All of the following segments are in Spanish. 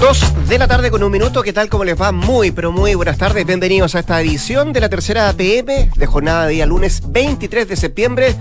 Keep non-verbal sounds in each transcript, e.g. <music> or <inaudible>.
Dos de la tarde con un minuto, ¿qué tal? ¿Cómo les va? Muy, pero muy buenas tardes. Bienvenidos a esta edición de la tercera PM de jornada de día lunes 23 de septiembre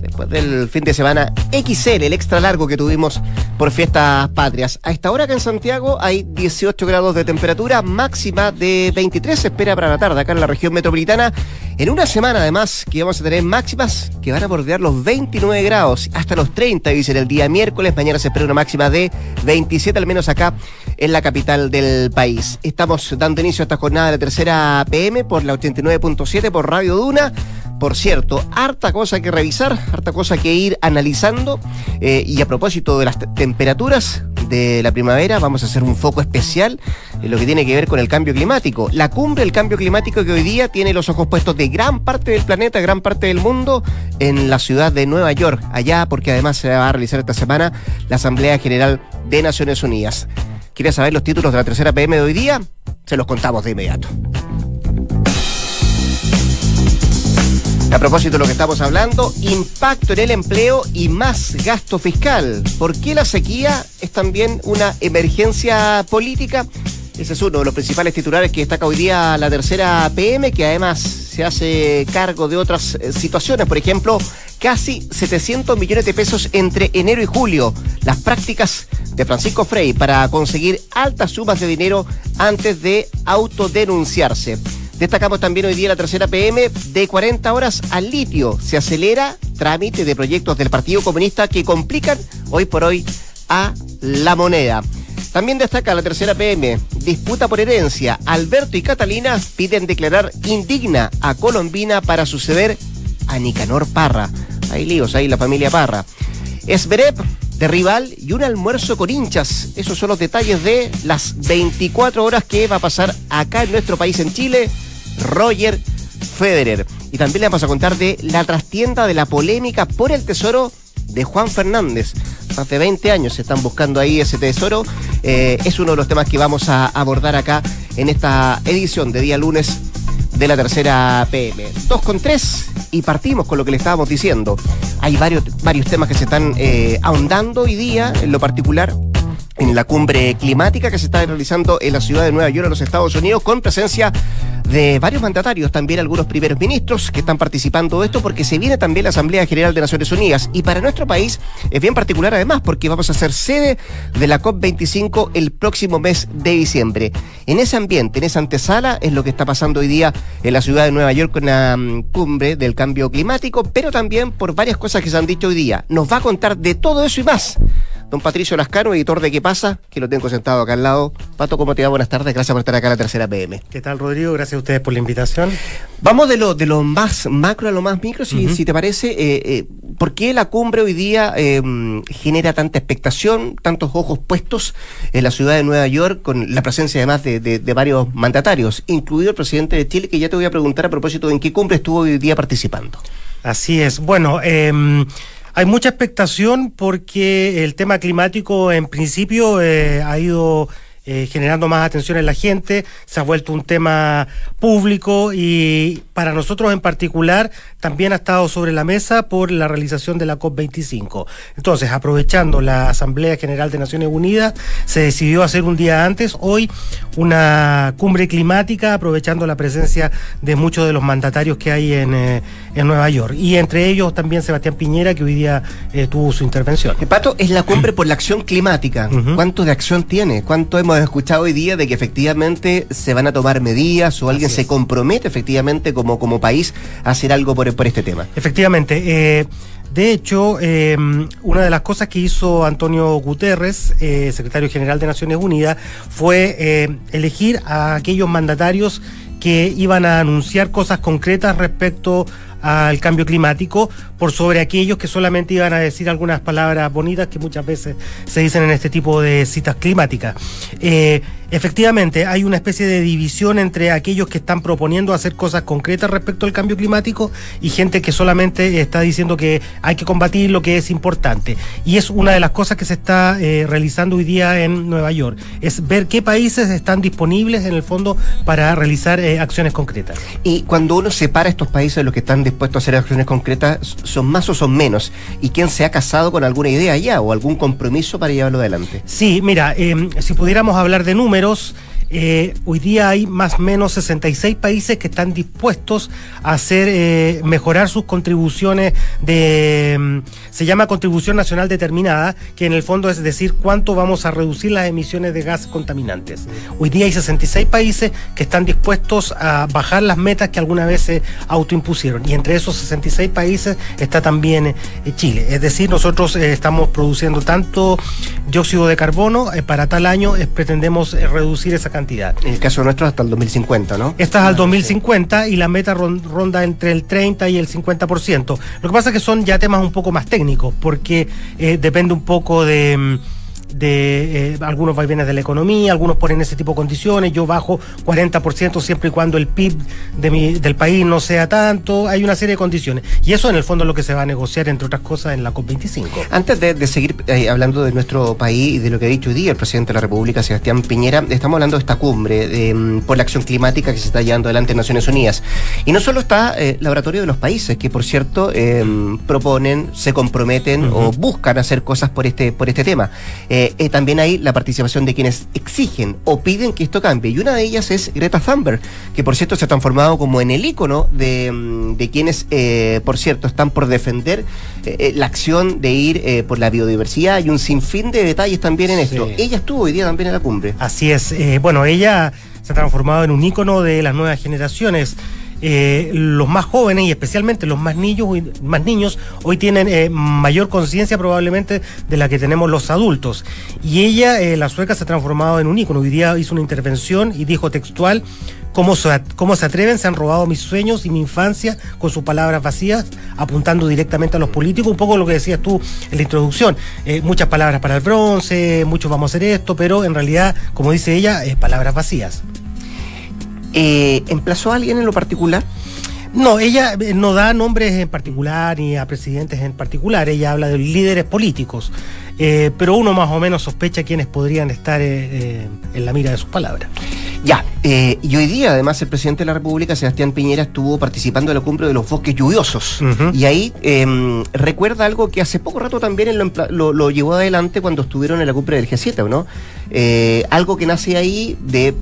después del fin de semana XL, el extra largo que tuvimos por fiestas patrias. A esta hora acá en Santiago hay 18 grados de temperatura, máxima de 23 se espera para la tarde acá en la región metropolitana. En una semana además que vamos a tener máximas que van a bordear los 29 grados hasta los 30, dicen el día miércoles. Mañana se espera una máxima de 27 al menos acá en la capital del país. Estamos dando inicio a esta jornada de la tercera PM por la 89.7 por Radio Duna. Por cierto, harta cosa que revisar, harta cosa que ir analizando. Eh, y a propósito de las temperaturas de la primavera, vamos a hacer un foco especial en lo que tiene que ver con el cambio climático. La cumbre del cambio climático que hoy día tiene los ojos puestos de gran parte del planeta, gran parte del mundo, en la ciudad de Nueva York, allá porque además se va a realizar esta semana la Asamblea General de Naciones Unidas. ¿Quieres saber los títulos de la tercera PM de hoy día? Se los contamos de inmediato. A propósito de lo que estamos hablando, impacto en el empleo y más gasto fiscal. ¿Por qué la sequía es también una emergencia política? Ese es uno de los principales titulares que destaca hoy día la tercera PM, que además se hace cargo de otras eh, situaciones. Por ejemplo, casi 700 millones de pesos entre enero y julio. Las prácticas de Francisco Frey para conseguir altas sumas de dinero antes de autodenunciarse. Destacamos también hoy día la tercera PM de 40 horas al litio. Se acelera trámite de proyectos del Partido Comunista que complican hoy por hoy a la moneda. También destaca la tercera PM, disputa por herencia. Alberto y Catalina piden declarar indigna a Colombina para suceder a Nicanor Parra. Hay líos ahí la familia Parra. Esberep de rival y un almuerzo con hinchas. Esos son los detalles de las 24 horas que va a pasar acá en nuestro país en Chile Roger Federer. Y también le vamos a contar de la trastienda de la polémica por el tesoro de Juan Fernández. Hace 20 años se están buscando ahí ese tesoro. Eh, es uno de los temas que vamos a abordar acá en esta edición de día lunes de la tercera PM. 2 con 3 y partimos con lo que le estábamos diciendo. Hay varios, varios temas que se están eh, ahondando hoy día, en lo particular en la cumbre climática que se está realizando en la ciudad de Nueva York, en los Estados Unidos, con presencia de varios mandatarios, también algunos primeros ministros que están participando de esto, porque se viene también la Asamblea General de Naciones Unidas. Y para nuestro país es bien particular además, porque vamos a ser sede de la COP25 el próximo mes de diciembre. En ese ambiente, en esa antesala, es lo que está pasando hoy día en la ciudad de Nueva York con la mm, cumbre del cambio climático, pero también por varias cosas que se han dicho hoy día. Nos va a contar de todo eso y más don Patricio Lascano, editor de ¿Qué pasa? Que lo tengo sentado acá al lado. Pato, ¿cómo te va? Buenas tardes. Gracias por estar acá en la tercera PM. ¿Qué tal, Rodrigo? Gracias a ustedes por la invitación. Vamos de lo, de lo más macro a lo más micro, si, si te parece. Eh, eh, ¿Por qué la cumbre hoy día eh, genera tanta expectación, tantos ojos puestos en la ciudad de Nueva York, con la presencia además de, de, varios mandatarios, incluido el presidente de Chile, que ya te voy a preguntar a propósito de en qué cumbre estuvo hoy día participando? Así es. Bueno, eh, hay mucha expectación porque el tema climático en principio eh, ha ido eh, generando más atención en la gente, se ha vuelto un tema público y para nosotros en particular también ha estado sobre la mesa por la realización de la COP25. Entonces, aprovechando la Asamblea General de Naciones Unidas, se decidió hacer un día antes, hoy, una cumbre climática, aprovechando la presencia de muchos de los mandatarios que hay en, eh, en Nueva York. Y entre ellos también Sebastián Piñera, que hoy día eh, tuvo su intervención. Pato, es la cumbre por la acción climática. ¿Cuánto de acción tiene? ¿Cuánto hemos escuchado hoy día de que efectivamente se van a tomar medidas o alguien se compromete efectivamente como, como país a hacer algo por, por este tema? Efectivamente. Eh, de hecho, eh, una de las cosas que hizo Antonio Guterres, eh, secretario general de Naciones Unidas, fue elegir a aquellos mandatarios que iban a anunciar cosas concretas respecto al cambio climático por sobre aquellos que solamente iban a decir algunas palabras bonitas que muchas veces se dicen en este tipo de citas climáticas. Eh, efectivamente, hay una especie de división entre aquellos que están proponiendo hacer cosas concretas respecto al cambio climático y gente que solamente está diciendo que hay que combatir lo que es importante. Y es una de las cosas que se está eh, realizando hoy día en Nueva York, es ver qué países están disponibles en el fondo para realizar eh, acciones concretas. Y cuando uno separa estos países de los que están dispuestos a hacer acciones concretas, ¿son más o son menos? ¿Y quién se ha casado con alguna idea ya o algún compromiso para llevarlo adelante? Sí, mira, em, si pudiéramos hablar de números, eh, hoy día hay más o menos 66 países que están dispuestos a hacer eh, mejorar sus contribuciones de mm, se llama contribución nacional determinada, que en el fondo es decir cuánto vamos a reducir las emisiones de gases contaminantes. Hoy día hay 66 países que están dispuestos a bajar las metas que alguna vez se autoimpusieron y entre esos 66 países está también eh, Chile. Es decir, nosotros estamos produciendo tanto dióxido de carbono para tal año pretendemos reducir esa cantidad. En el caso nuestro hasta el 2050, ¿no? Esta es al 2050 y la meta ronda entre el 30 y el 50%. Lo que pasa es que son ya temas un poco más técnicos, porque eh, depende un poco de mm, de eh, algunos vaivenes de la economía, algunos ponen ese tipo de condiciones, yo bajo 40% siempre y cuando el PIB de mi, del país no sea tanto, hay una serie de condiciones. Y eso en el fondo es lo que se va a negociar, entre otras cosas, en la COP25. Antes de, seguir eh, hablando de nuestro país y de lo que ha dicho hoy día el presidente de la República, Sebastián Piñera, estamos hablando de esta cumbre mm, por la acción climática que se está llevando adelante en Naciones Unidas. Y no solo está el eh, laboratorio de los países, que por cierto proponen, se comprometen o buscan hacer cosas por este, por este tema. Eh, eh, también hay la participación de quienes exigen o piden que esto cambie. Y una de ellas es Greta Thunberg, que por cierto se ha transformado como en el icono de, mm, quienes, eh, por cierto, están por defender la acción de ir por la biodiversidad y un sinfín de detalles también en esto. Ella estuvo hoy día también en la cumbre. Así es. bueno, ella se ha transformado en un icono de las nuevas generaciones. Eh, los más jóvenes y especialmente los más niños, más niños hoy tienen eh, mayor conciencia probablemente de la que tenemos los adultos. Y ella, eh, la sueca, se ha transformado en un ícono. Hoy día hizo una intervención y dijo textual, ¿Cómo se, ¿Cómo se atreven? Se han robado mis sueños y mi infancia con sus palabras vacías, apuntando directamente a los políticos. Un poco lo que decías tú en la introducción. muchas palabras para el bronce, muchos vamos a hacer esto, pero en realidad, como dice ella, es palabras vacías. Eh, ¿Emplazó a alguien en lo particular? No, ella eh, no da nombres en particular ni a presidentes en particular, ella habla de líderes políticos, eh, pero uno más o menos sospecha quiénes podrían estar en la mira de sus palabras. Ya, y hoy día además el presidente de la República, Sebastián Piñera, estuvo participando en la cumbre de los bosques lluviosos. Y ahí em, recuerda algo que hace poco rato también lo, lo, llevó adelante cuando estuvieron en la cumbre del G7, ¿no? algo que nace ahí de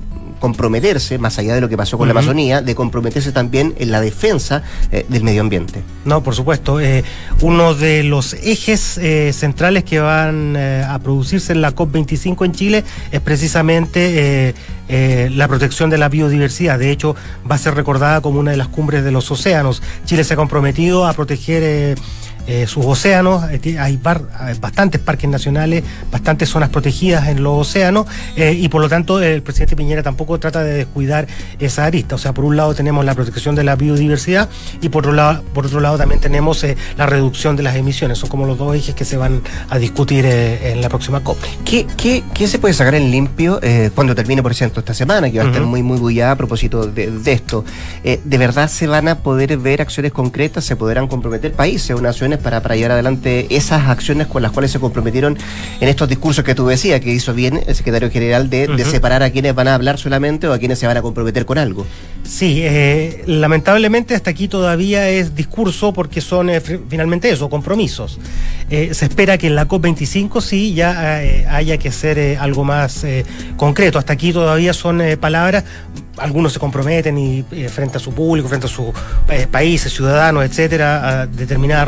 comprometerse, más allá de lo que pasó con la Amazonía, de comprometerse también en la defensa eh, del medio ambiente. No, por supuesto. Eh, uno de los ejes eh, centrales que van a producirse en la COP25 en Chile es precisamente la protección de la biodiversidad. De hecho, va a ser recordada como una de las cumbres de los océanos. Chile se ha comprometido a proteger eh, sus océanos, eh, hay bastantes parques nacionales, bastantes zonas protegidas en los océanos eh, y por lo tanto el presidente Piñera tampoco trata de descuidar esa arista. O sea, por un lado tenemos la protección de la biodiversidad y por otro lado, por otro lado también tenemos la reducción de las emisiones. Son como los dos ejes que se van a discutir en la próxima COP. ¿Qué, qué, se puede sacar en limpio cuando termine, por ejemplo, esta semana, que va a estar muy, muy bullada a propósito de, de esto? ¿De verdad se van a poder ver acciones concretas? ¿Se podrán comprometer países o naciones? Para, para llevar adelante esas acciones con las cuales se comprometieron en estos discursos que tú decías, que hizo bien el secretario general de, separar a quienes van a hablar solamente o a quienes se van a comprometer con algo. Sí, eh, lamentablemente hasta aquí todavía es discurso porque son eh, finalmente eso, compromisos. Eh, se espera que en la COP25 sí ya haya que hacer algo más concreto. Hasta aquí todavía son palabras algunos se comprometen y eh, frente a su público, frente a sus eh, países, ciudadanos, etcétera, a determinadas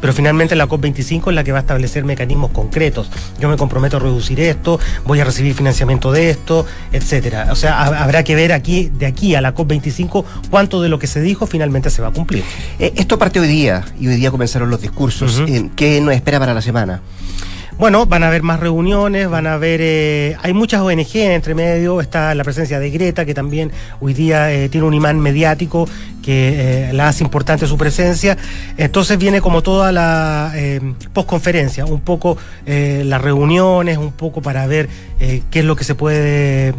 Pero finalmente la COP25 es la que va a establecer mecanismos concretos. Yo me comprometo a reducir esto, voy a recibir financiamiento de esto, etcétera. O sea, habrá que ver aquí, de aquí a la COP25, cuánto de lo que se dijo finalmente se va a cumplir. Eh, esto parte hoy día y hoy día comenzaron los discursos. ¿Qué nos espera para la semana? Bueno, van a haber más reuniones, van a haber, eh, hay muchas ONG entre medio, está la presencia de Greta, que también hoy día eh, tiene un imán mediático que eh, la hace importante su presencia. Entonces viene como toda la postconferencia, un poco las reuniones, un poco para ver qué es lo que se puede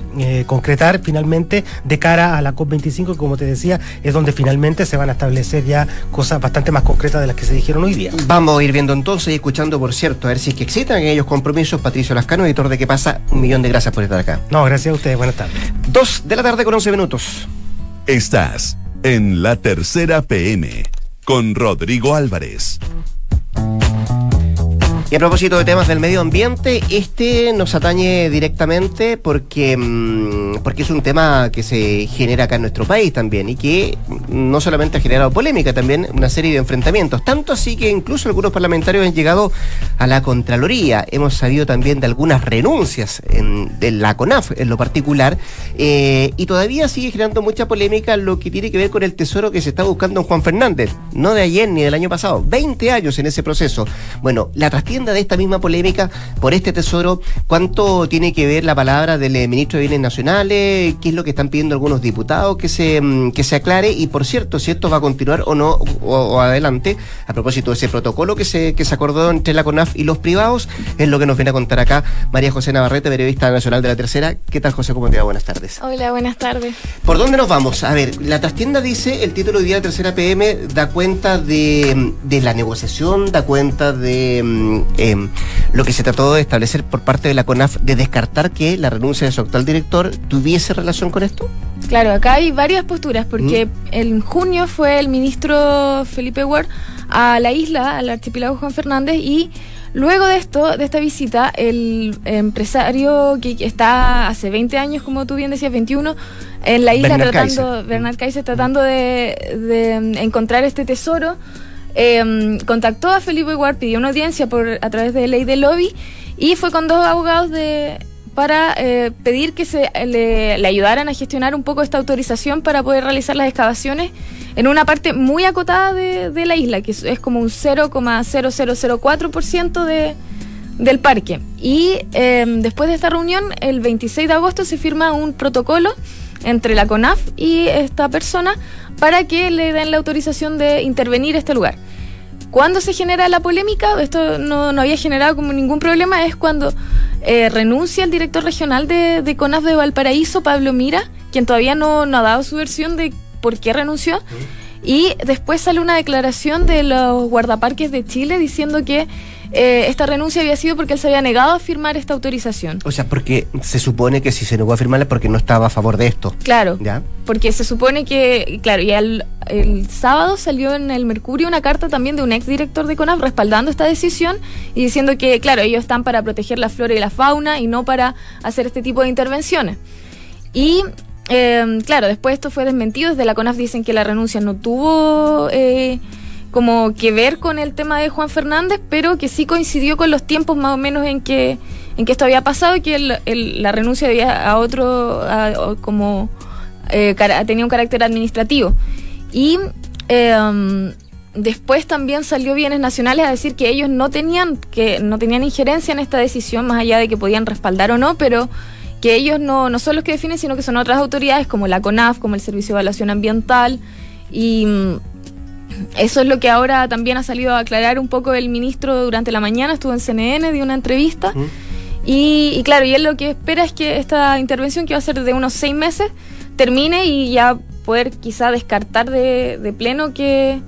concretar finalmente de cara a la COP25, que como te decía, es donde finalmente se van a establecer ya cosas bastante más concretas de las que se dijeron hoy día. Vamos a ir viendo entonces y escuchando, por cierto, a ver si es que existen aquellos compromisos. Patricio Lascano, editor de ¿Qué pasa? Un millón de gracias por estar acá. No, gracias a ustedes. Buenas tardes. Dos de la tarde con once minutos. Estás en la tercera PM con Rodrigo Álvarez. Y a propósito de temas del medio ambiente, este nos atañe directamente porque, mm, porque es un tema que se genera acá en nuestro país también y que no solamente ha generado polémica, también una serie de enfrentamientos. Tanto así que incluso algunos parlamentarios han llegado a la Contraloría. Hemos sabido también de algunas renuncias en, de la CONAF en lo particular eh, y todavía sigue generando mucha polémica lo que tiene que ver con el tesoro que se está buscando en Juan Fernández. No de ayer ni del año pasado, 20 años en ese proceso. Bueno, la trastienda de esta misma polémica por este tesoro, ¿cuánto tiene que ver la palabra del eh, ministro de Bienes Nacionales? ¿Qué es lo que están pidiendo algunos diputados que se, mm, que se aclare? Y por cierto, si esto va a continuar o no, o, adelante, a propósito de ese protocolo que se, que se acordó entre la CONAF y los privados, es lo que nos viene a contar acá María José Navarrete, periodista nacional de la Tercera. ¿Qué tal, José? ¿Cómo te va? Buenas tardes. Hola, buenas tardes. ¿Por dónde nos vamos? A ver, la trastienda dice, el título de día de Tercera PM da cuenta de, de la negociación, da cuenta de Em, lo que se trató de establecer por parte de la CONAF de descartar que la renuncia de su actual director tuviese relación con esto? Claro, acá hay varias posturas, porque mm. en junio fue el ministro Felipe Ward a la isla, al archipiélago Juan Fernández, y luego de esto, de esta visita, el empresario que está hace 20 años, como tú bien decías, 21, en la isla tratando, Bernard Kaiser, tratando de encontrar este tesoro Em, contactó a Felipe Ward, pidió una audiencia por, a través de ley de lobby y fue con dos abogados de, para eh, pedir que se le, ayudaran a gestionar un poco esta autorización para poder realizar las excavaciones en una parte muy acotada de, la isla, que es, como un 0,0004% de, del parque. Y em, después de esta reunión, el 26 de agosto se firma un protocolo entre la CONAF y esta persona para que le den la autorización de intervenir este lugar. Cuando se genera la polémica, esto no, había generado como ningún problema, es cuando eh, renuncia el director regional de, de, CONAF de Valparaíso, Pablo Mira, quien todavía no, no ha dado su versión de por qué renunció. Y después sale una declaración de los guardaparques de Chile diciendo que eh, esta renuncia había sido porque él se había negado a firmar esta autorización. O sea, porque se supone que si se negó a firmarla es porque no estaba a favor de esto. Claro. ¿Ya? Porque se supone que, claro, y el, sábado salió en el Mercurio una carta también de un ex director de CONAF respaldando esta decisión y diciendo que, claro, ellos están para proteger la flora y la fauna y no para hacer este tipo de intervenciones. Y eh, claro, después esto fue desmentido. Desde la CONAF dicen que la renuncia no tuvo eh, como que ver con el tema de Juan Fernández, pero que sí coincidió con los tiempos más o menos en que, en que esto había pasado y que la renuncia debía a otro, como eh, tenía un carácter administrativo. Y em, después también salió Bienes Nacionales a decir que ellos no tenían, que no tenían injerencia en esta decisión, más allá de que podían respaldar o no, pero que ellos no, no son los que definen, sino que son otras autoridades como la CONAF, como el Servicio de Evaluación Ambiental y eso es lo que ahora también ha salido a aclarar un poco el ministro durante la mañana, estuvo en CNN, dio una entrevista. y, claro, y él lo que espera es que esta intervención, que va a ser de unos seis meses, termine y ya poder quizá descartar de, de pleno que,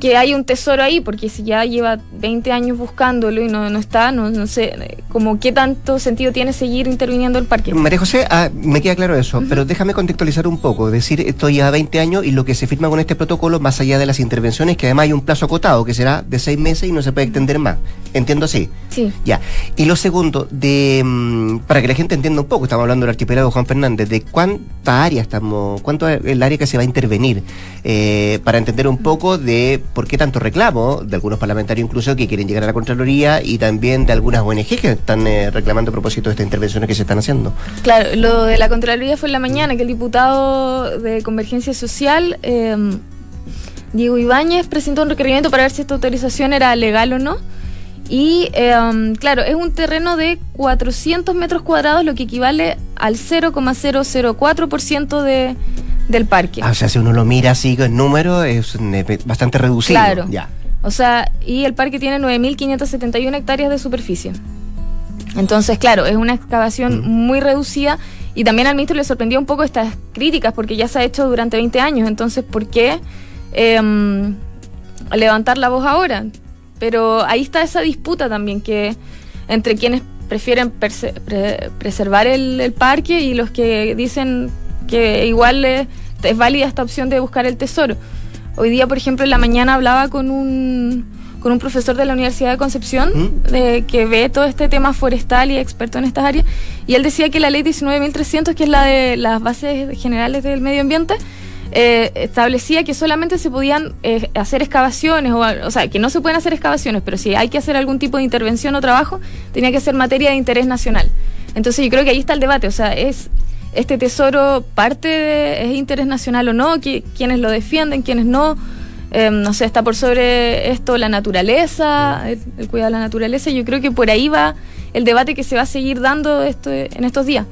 que hay un tesoro ahí, porque si ya lleva 20 años buscándolo y no, no está, no, no sé, como qué tanto sentido tiene seguir interviniendo el parque. María José, ah, me queda claro eso, pero déjame contextualizar un poco, es decir, esto lleva 20 años y lo que se firma con este protocolo, más allá de las intervenciones, que además hay un plazo acotado, que será de seis meses y no se puede extender más. Entiendo así. Sí. Ya. Y lo segundo, de mm, para que la gente entienda un poco, estamos hablando del archipiélago Juan Fernández, de cuánta área estamos, cuánto es el área que se va a intervenir, eh, para entender un poco de por qué tanto reclamo de algunos parlamentarios incluso que quieren llegar a la Contraloría y también de algunas ONG que están eh, reclamando a propósito de estas intervenciones que se están haciendo. Claro, lo de la Contraloría fue en la mañana que el diputado de Convergencia Social, em, Diego Ibáñez, presentó un requerimiento para ver si esta autorización era legal o no. Y em, claro, es un terreno de 400 metros cuadrados, lo que equivale al 0,004% de, del parque. Ah, o sea, si uno lo mira así con número, es eh, bastante reducido. Claro. Ya. O sea, y el parque tiene 9.571 hectáreas de superficie. Entonces, claro, es una excavación Mm. muy reducida y también al ministro le sorprendió un poco estas críticas porque ya se ha hecho durante 20 años. Entonces, ¿por qué em, levantar la voz ahora? Pero ahí está esa disputa también que entre quienes prefieren perse- pre- preservar el, el parque y los que dicen que igual es, es válida esta opción de buscar el tesoro. Hoy día, por ejemplo, en la mañana hablaba con un, con un profesor de la Universidad de Concepción ¿Mm? de, que ve todo este tema forestal y experto en estas áreas, y él decía que la ley 19.300, que es la de las bases generales del medio ambiente, eh, establecía que solamente se podían eh, hacer excavaciones, o, o sea, que no se pueden hacer excavaciones, pero si hay que hacer algún tipo de intervención o trabajo, tenía que ser materia de interés nacional. Entonces yo creo que ahí está el debate, o sea, es este tesoro parte de es interés nacional o no, Qui- quienes lo defienden, quienes no. Eh, no sé, está por sobre esto la naturaleza, el, el cuidado de la naturaleza. Yo creo que por ahí va el debate que se va a seguir dando esto, en estos días.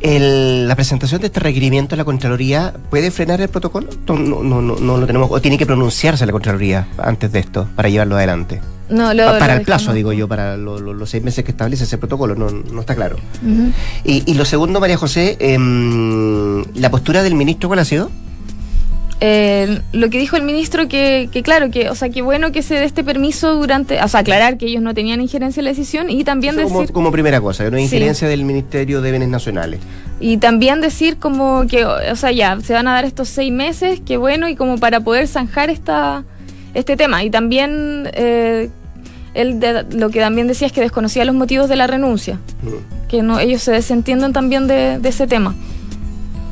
El- la presentación de este requerimiento a la Contraloría puede frenar el protocolo? No, no, no, no, lo tenemos. O tiene que pronunciarse la Contraloría antes de esto para llevarlo adelante. No, lo- Pa- lo para el plazo, digo yo, para lo- lo- los seis meses que establece ese protocolo, no, no está claro. Y, y lo segundo, María José, em, ¿la postura del ministro cuál ha sido? Eh, lo que dijo el ministro que, que claro, que, o sea, que bueno que se dé este permiso durante, o sea, aclarar que ellos no tenían injerencia en la decisión y también Eso decir como primera cosa, Sí. injerencia del Ministerio de Bienes Nacionales. y también decir como que, o sea, ya se van a dar estos seis meses, que bueno y como para poder zanjar esta este tema y también eh, él de- lo que también decía es que desconocía los motivos de la renuncia, Mm. que no ellos se desentienden también de, de ese tema.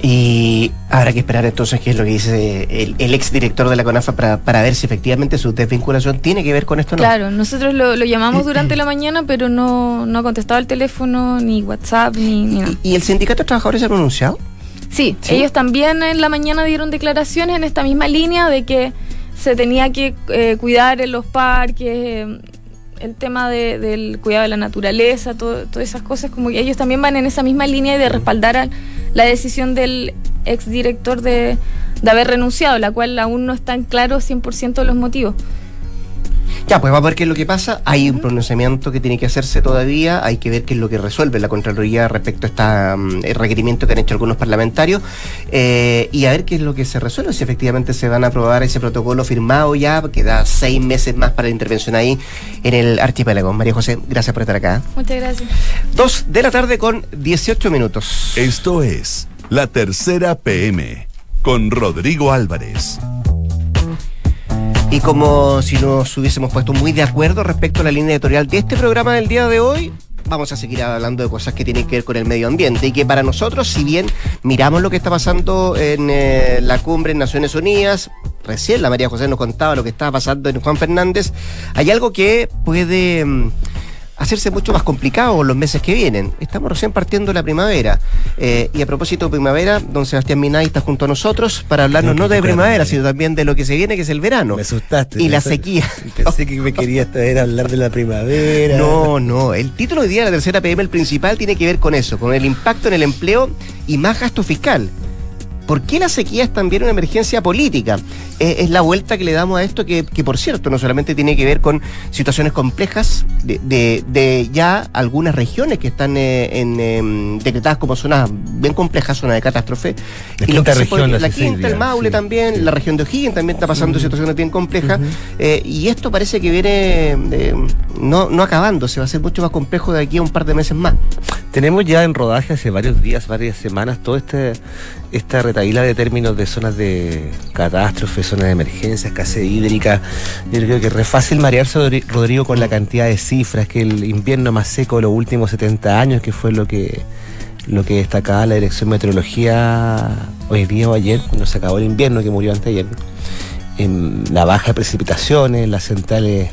Y habrá que esperar entonces qué es lo que dice el, el ex director de la CONAFA para, para ver si efectivamente su desvinculación tiene que ver con esto o no. Claro, nosotros lo, lo llamamos durante la mañana, pero no, no ha contestado el teléfono, ni WhatsApp, ni, ni nada. ¿Y, el sindicato de trabajadores se ha pronunciado? Sí, ¿Sí? ellos también en la mañana dieron declaraciones en esta misma línea de que se tenía que eh, cuidar en los parques, eh, el tema de- del cuidado de la naturaleza, todo- todas esas cosas, como que ellos también van en esa misma línea de respaldar a la decisión del exdirector de, de haber renunciado, la cual aún no están claros 100% los motivos. Ya, pues va a ver qué es lo que pasa. Hay un pronunciamiento que tiene que hacerse todavía. Hay que ver qué es lo que resuelve la Contraloría respecto a este requerimiento que han hecho algunos parlamentarios. eh, y a ver qué es lo que se resuelve. Si efectivamente se van a aprobar ese protocolo firmado ya, queda seis meses más para la intervención ahí en el archipiélago. María José, gracias por estar acá. Muchas gracias. Dos de la tarde con 18 minutos. Esto es La Tercera PM con Rodrigo Álvarez. Y como si nos hubiésemos puesto muy de acuerdo respecto a la línea editorial de este programa del día de hoy, vamos a seguir hablando de cosas que tienen que ver con el medio ambiente y que para nosotros, si bien miramos lo que está pasando en eh, la cumbre en Naciones Unidas, recién la María José nos contaba lo que estaba pasando en Juan Fernández, hay algo que puede... mm, hacerse mucho más complicado los meses que vienen. Estamos recién partiendo la primavera. Eh, y a propósito de primavera, don Sebastián Minay está junto a nosotros para hablarnos No, de primavera, sino también de lo que se viene, que es el verano. Me asustaste. Y la Pensé- sequía. <laughs> Pensé que me querías traer a hablar de la primavera. No, no. El título hoy día de la tercera PM, el principal, tiene que ver con eso, con el impacto en el empleo y más gasto fiscal. ¿Por qué la sequía es también una emergencia política? Eh, es la vuelta que le damos a esto que, que, por cierto, no solamente tiene que ver con situaciones complejas de, de- de ya algunas regiones que están eh, en, em, decretadas como zonas bien complejas, zonas de catástrofe. La Y lo quinta que se región, puede- la la quinta, el Maule sí, también, sí. la región de O'Higgins también está pasando situaciones bien complejas. Eh, y esto parece que viene no, no acabando, se va a hacer mucho más complejo de aquí a un par de meses más. Tenemos ya en rodaje hace varios días, varias semanas, toda este, esta retaíla de términos de zonas de catástrofe, zonas de emergencia, escasez hídrica. Yo creo que es re fácil marearse, Rodri- Rodrigo, con la cantidad de cifras, que el invierno más seco de los últimos 70 años, que fue lo que lo que destacaba la Dirección de Meteorología hoy día o ayer, cuando se acabó el invierno, que murió antes ayer. En la baja de precipitaciones, las centrales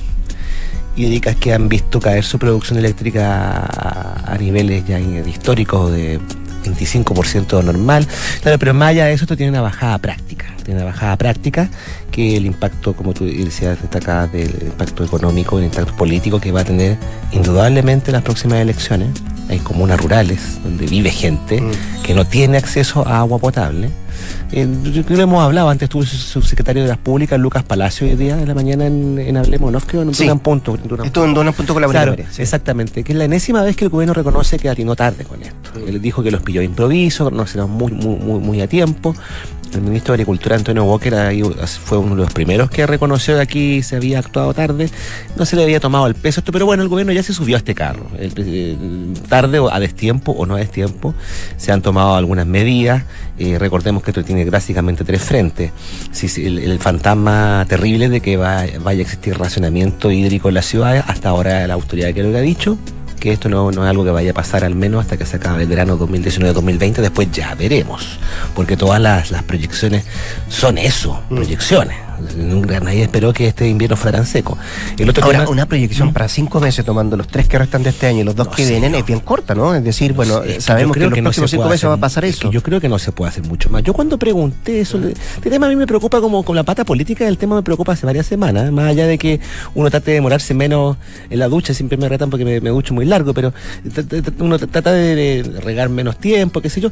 hídricas que han visto caer su producción eléctrica a niveles ya históricos de 25% normal. Claro, pero más allá de eso, esto tiene una bajada práctica. Tiene una bajada práctica que el impacto, como tú decías, destacada del impacto económico, el impacto político que va a tener indudablemente las próximas elecciones. Hay comunas rurales donde vive gente mm. que no tiene acceso a agua potable eh, lo hemos hablado, antes estuvo el subsecretario de las Públicas, Lucas Palacio, hoy día de la mañana en, en Hablemos, ¿no? Creo, en sí. un punto. Estuvo en un punto colaboratorio. Claro, sí. exactamente. Que es la enésima vez que el gobierno reconoce que atinó tarde con esto. Él dijo que los pilló de improviso, no se muy, muy, muy, muy a tiempo. El ministro de Agricultura, Antonio Walker, fue uno de los primeros que reconoció que aquí se había actuado tarde. No se le había tomado el peso esto, pero bueno, el gobierno ya se subió a este carro. Tarde o a destiempo o no a destiempo, se han tomado algunas medidas. Eh, recordemos que esto tiene básicamente tres frentes. El, fantasma terrible de que va, vaya a existir racionamiento hídrico en la ciudad, hasta ahora la autoridad que lo ha dicho que esto no, no, es algo que vaya a pasar al menos hasta que se acabe el verano 2019-2020, después ya veremos, porque todas las, las proyecciones son eso, mm. proyecciones. Nadie esperó que este invierno fuera tan seco. El otro Ahora, tema... una proyección ¿Mm? para cinco meses, tomando los tres que restan de este año y los dos no que vienen, no. es bien corta, ¿no? Es decir, bueno, sé, sabemos que, que en los próximos cinco meses va a pasar eso. Yo creo que no se puede hacer mucho más. Yo cuando pregunté eso, este tema a mí me preocupa como con la pata política, el tema me preocupa hace varias semanas, más allá de que uno trate de demorarse menos en la ducha, siempre me retan porque me, me ducho muy largo, pero uno trata de regar menos tiempo, qué sé yo,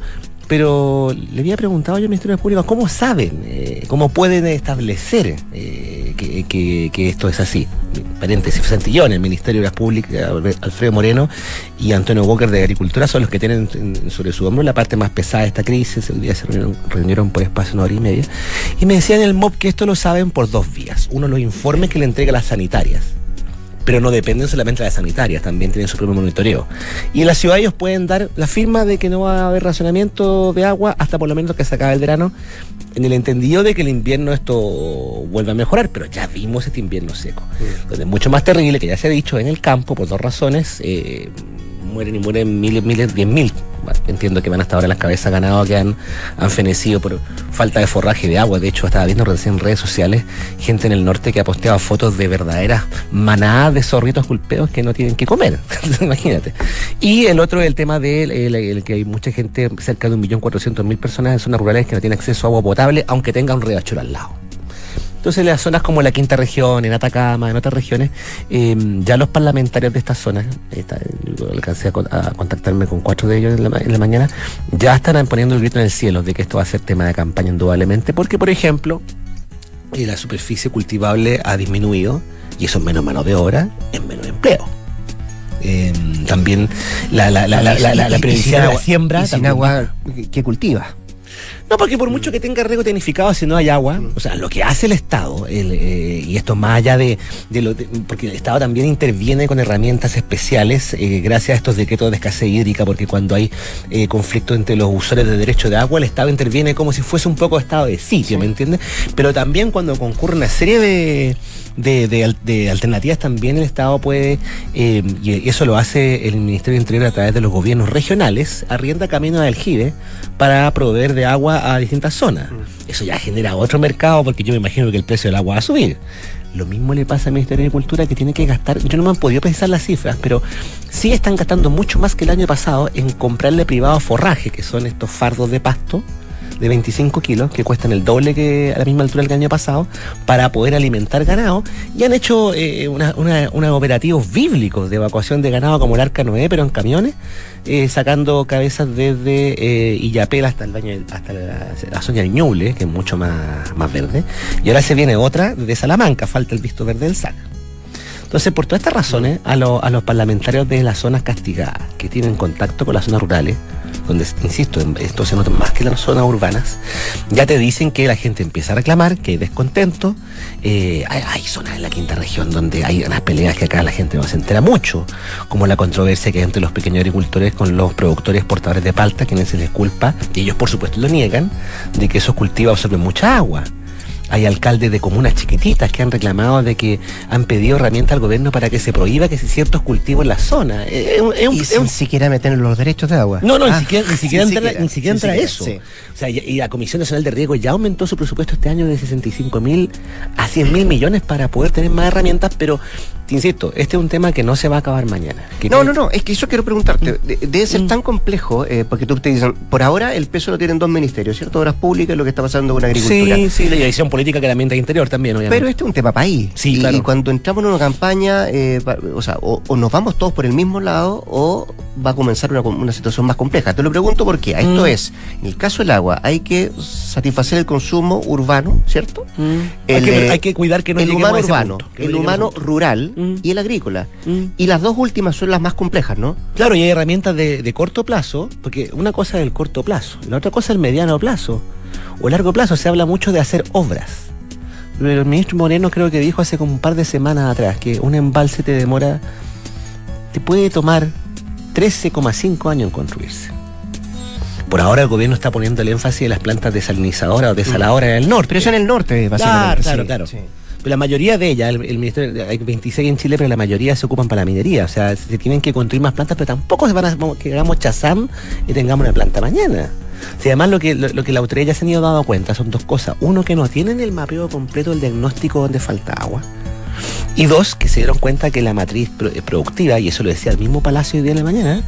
pero le había preguntado yo al Ministerio de Públicas cómo saben, eh, cómo pueden establecer eh, que, esto es así. Paréntesis, Santillón, el Ministerio de las Públicas, Alfredo Moreno y Antonio Walker de Agricultura son los que tienen sobre su hombro la parte más pesada de esta crisis. El día se reunieron, por espacio una hora y media. Y me decían el MOB que esto lo saben por dos vías. Uno, los informes que le entrega las sanitarias pero no dependen solamente de las sanitarias, también tienen su propio monitoreo. Y en la ciudad ellos pueden dar la firma de que no va a haber racionamiento de agua hasta por lo menos que se acabe el verano, en el entendido de que el invierno esto vuelva a mejorar, pero ya vimos este invierno seco. Entonces, mucho más terrible que ya se ha dicho en el campo, por dos razones. Eh, mueren y mueren miles, miles, diez mil. Entiendo que van hasta ahora las cabezas ganado que han, han fenecido por falta de forraje de agua. De hecho, estaba viendo recién en redes sociales gente en el norte que ha posteado fotos de verdaderas manadas de zorritos culpeos que no tienen que comer. <laughs> Imagínate. Y el otro es el tema de el, que hay mucha gente, cerca de un millón cuatrocientos mil personas en zonas rurales que no tienen acceso a agua potable, aunque tenga un riachuelo al lado. Entonces, en las zonas como la quinta región, en Atacama, en otras regiones, eh, ya los parlamentarios de estas zonas, esta, alcancé a, a, contactarme con cuatro de ellos en la, en la, mañana, ya están poniendo el grito en el cielo de que esto va a ser tema de campaña indudablemente, porque, por ejemplo, eh, la superficie cultivable ha disminuido y eso es menos mano de obra, es menos empleo. Eh, también la, la, la, la, la, la, la previsión de la siembra. Y sin agua que cultiva. No, porque por mucho que tenga riego tecnificado, si no hay agua, o sea, lo que hace el Estado, el, eh, y esto más allá de, de lo de, porque el Estado también interviene con herramientas especiales eh, gracias a estos decretos de escasez hídrica, porque cuando hay eh, conflicto entre los usuarios de derecho de agua, el Estado interviene como si fuese un poco estado de sitio, sí. ¿me entiendes? Pero también cuando concurre una serie de, de, de, de, alternativas también el Estado puede, eh, y eso lo hace el Ministerio de Interior a través de los gobiernos regionales, arrienda camino de aljibe para proveer de agua a distintas zonas. Mm. Eso ya genera otro mercado porque yo me imagino que el precio del agua va a subir. Lo mismo le pasa al Ministerio de Agricultura que tiene que gastar, yo no me han podido precisar las cifras, pero sí están gastando mucho más que el año pasado en comprarle privado forraje, que son estos fardos de pasto, de 25 kilos, que cuestan el doble que a la misma altura que el año pasado, para poder alimentar ganado. Y han hecho eh, unos una, una operativos bíblicos de evacuación de ganado como el Arca Noé, pero en camiones, eh, sacando cabezas desde eh, Illapel hasta el baño, hasta la, la zona del Ñuble, que es mucho más, más verde. Y ahora se viene otra de Salamanca, falta el visto verde del SAC. Entonces, por todas estas razones, a, lo, a los parlamentarios de las zonas castigadas, que tienen contacto con las zonas rurales, donde, insisto, esto se nota más que en las zonas urbanas, ya te dicen que la gente empieza a reclamar, que hay descontento. Eh, hay, hay, zonas en la quinta región donde hay unas peleas que acá la gente no se entera mucho, como la controversia que hay entre los pequeños agricultores con los productores portadores de palta, quienes se les culpa, y ellos por supuesto lo niegan, de que esos cultivos absorben mucha agua. Hay alcaldes de comunas chiquititas que han reclamado de que han pedido herramientas al gobierno para que se prohíba que se ciertos cultivos en la zona. Eh, Es un- es un- y es sin siquiera meter los derechos de agua. no, no, Ah, ni siquiera, ni <laughs> siquiera entra, siquiera, ni siquiera entra eso. sí. O sea, y, la Comisión Nacional de Riego ya aumentó su presupuesto este año de 65 mil a 100 mil millones para poder tener más herramientas, pero te insisto, este es un tema que no se va a acabar mañana. Que No, no, no, es que eso quiero preguntarte. Mm. De- debe ser tan complejo, eh, porque tú te dicen, por ahora el peso lo tienen dos ministerios, ¿cierto? Obras públicas y lo que está pasando con agricultura. Sí, sí, la dirección política que la ambiente interior también, obviamente. Pero este es un tema país. Sí, y, claro. y cuando entramos en una campaña, eh, o sea, o, o nos vamos todos por el mismo lado o va a comenzar una, una situación más compleja. Te lo pregunto porque esto Mm. es, en el caso del agua, hay que satisfacer el consumo urbano, ¿cierto? Mm. hay, que, hay que cuidar que no el humano a ese urbano, punto, que no el humano rural Mm. y el agrícola. Mm. Y las dos últimas son las más complejas, ¿no? Claro, y hay herramientas de, de corto plazo, porque una cosa es el corto plazo, y la otra cosa es el mediano plazo. O largo plazo, se habla mucho de hacer obras. Pero el ministro Moreno creo que dijo hace como un par de semanas atrás que un embalse te demora, te puede tomar 13,5 años en construirse. Por ahora el gobierno está poniendo el énfasis en las plantas desalinizadoras o desaladoras en el norte. Pero eso en el norte, básicamente. Claro, sí, claro, sí. Pero la mayoría de ellas, el, el ministerio, hay 26 en Chile, pero la mayoría se ocupan para la minería. O sea, se tienen que construir más plantas, pero tampoco se van a que hagamos chazam y tengamos una planta mañana. Sea, además lo que, lo, que la autoridad ya se han ido dando cuenta son dos cosas. Uno, que no tienen el mapeo completo del diagnóstico donde falta agua. Y dos, que se dieron cuenta que la matriz eh, productiva, y eso lo decía el mismo Palacio hoy día de la mañana,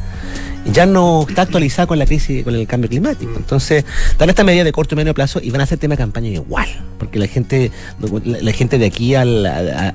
ya no está actualizada con la crisis, con el cambio climático. Entonces, dan esta medida de corto y medio plazo y van a hacer tema de campaña igual. Porque la gente, la, la gente de aquí al, a, a-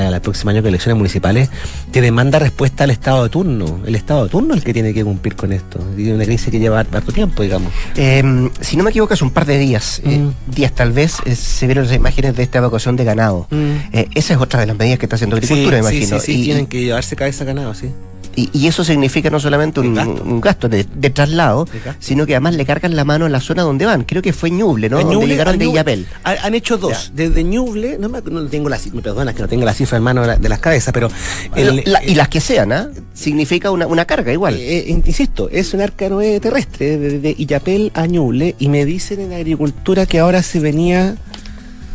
a- al próximo año de elecciones municipales te demanda respuesta al estado de turno. El estado de turno es el que tiene que cumplir con esto. Y una crisis que lleva harto tiempo, digamos. Eh, si no me equivoco, hace un par de días, eh, Mm. días tal vez, eh, se vieron las imágenes de esta evacuación de ganado. Mm. Eh, esa es otra de las medidas que está haciendo Agricultura, me imagino. sí, sí, y, tienen que llevarse cabeza ganado, sí. Y- y eso significa no solamente un gasto, un gasto de, de traslado, De sino que además le cargan la mano en la zona donde van. Creo que fue Ñuble, ¿no? De donde Ñuble llegaron de Ñuble. Illapel. Ha- Han hecho dos. Desde Ñuble, no, me, no tengo la me perdonas que no tengo la cifra en mano de, la- de las cabezas, pero. el- La- y las que sean, ¿ah? Significa una, una carga igual. Eh, eh, insisto, es un arca terrestre, desde Illapel a Ñuble, y me dicen en agricultura que ahora se venía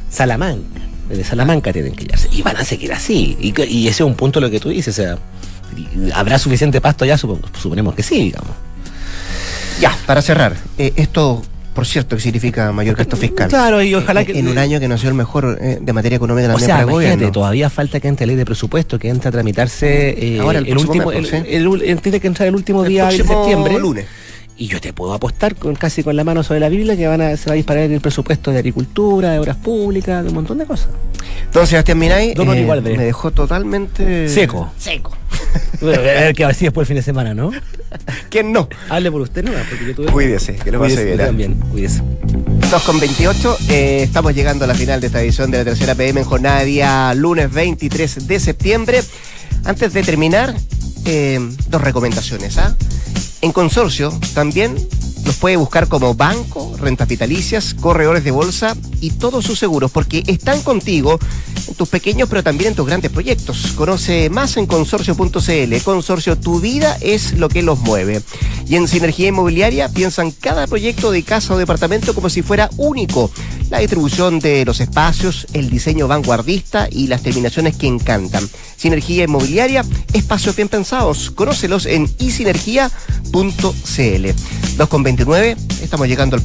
Salamanca. Desde Salamanca tienen que llevarse. Y van a seguir así. Y, ese es un punto de lo que tú dices. O sea, ¿habrá suficiente pasto ya? Supo- suponemos que sí, digamos. Ya, para cerrar, eh, esto, por cierto, que significa mayor gasto fiscal. Claro, y ojalá Eh, que. En un año que no sido el mejor eh, de materia económica O también sea, para el imagínate, gobierno. todavía falta que entre ley de presupuesto, que entre a tramitarse eh, Ahora, el último, mes, el, el- tiene que entrar el último día de septiembre. lunes. Y yo te puedo apostar con casi con la mano sobre la Biblia que van a, se va a disparar el presupuesto de agricultura, de obras públicas, de un montón de cosas. Don Sebastián Minay eh, me dejó totalmente Seco. Seco. <laughs> Bueno, a ver qué va a decir después el fin de semana, ¿no? ¿Quién no? Hable por usted, ¿no? Porque yo tuve... Cuídese, que lo pase bien, también, cuídese. 2 con 28, eh, estamos llegando a la final de esta edición de la tercera PM en jornada día lunes 23 de septiembre. Antes de terminar, eh, dos recomendaciones. ¿ah? En consorcio también los puede buscar como banco, rentas vitalicias, corredores de bolsa y todos sus seguros, porque están contigo en tus pequeños pero también en tus grandes proyectos. Conoce más en consorcio.cl. Consorcio, tu vida es lo que los mueve. Y en Sinergia Inmobiliaria piensan cada proyecto de casa o departamento como si fuera único. La distribución de los espacios, el diseño vanguardista y las terminaciones que encantan. Sinergia Inmobiliaria, espacios bien pensados. Conócelos en isinergia.cl. 2 con 29, estamos llegando al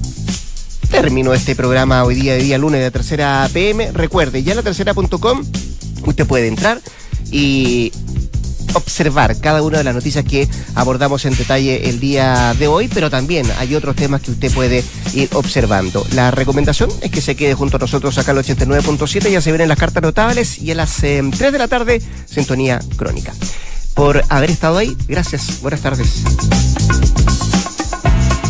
término de este programa hoy día de día lunes de tercera PM. Recuerde, ya la tercera.com usted puede entrar y observar cada una de las noticias que abordamos en detalle el día de hoy, pero también hay otros temas que usted puede ir observando. La recomendación es que se quede junto a nosotros acá al 89.7, ya se vienen las cartas notables y a las eh, 3 de la tarde, sintonía crónica. Por haber estado ahí, gracias, buenas tardes.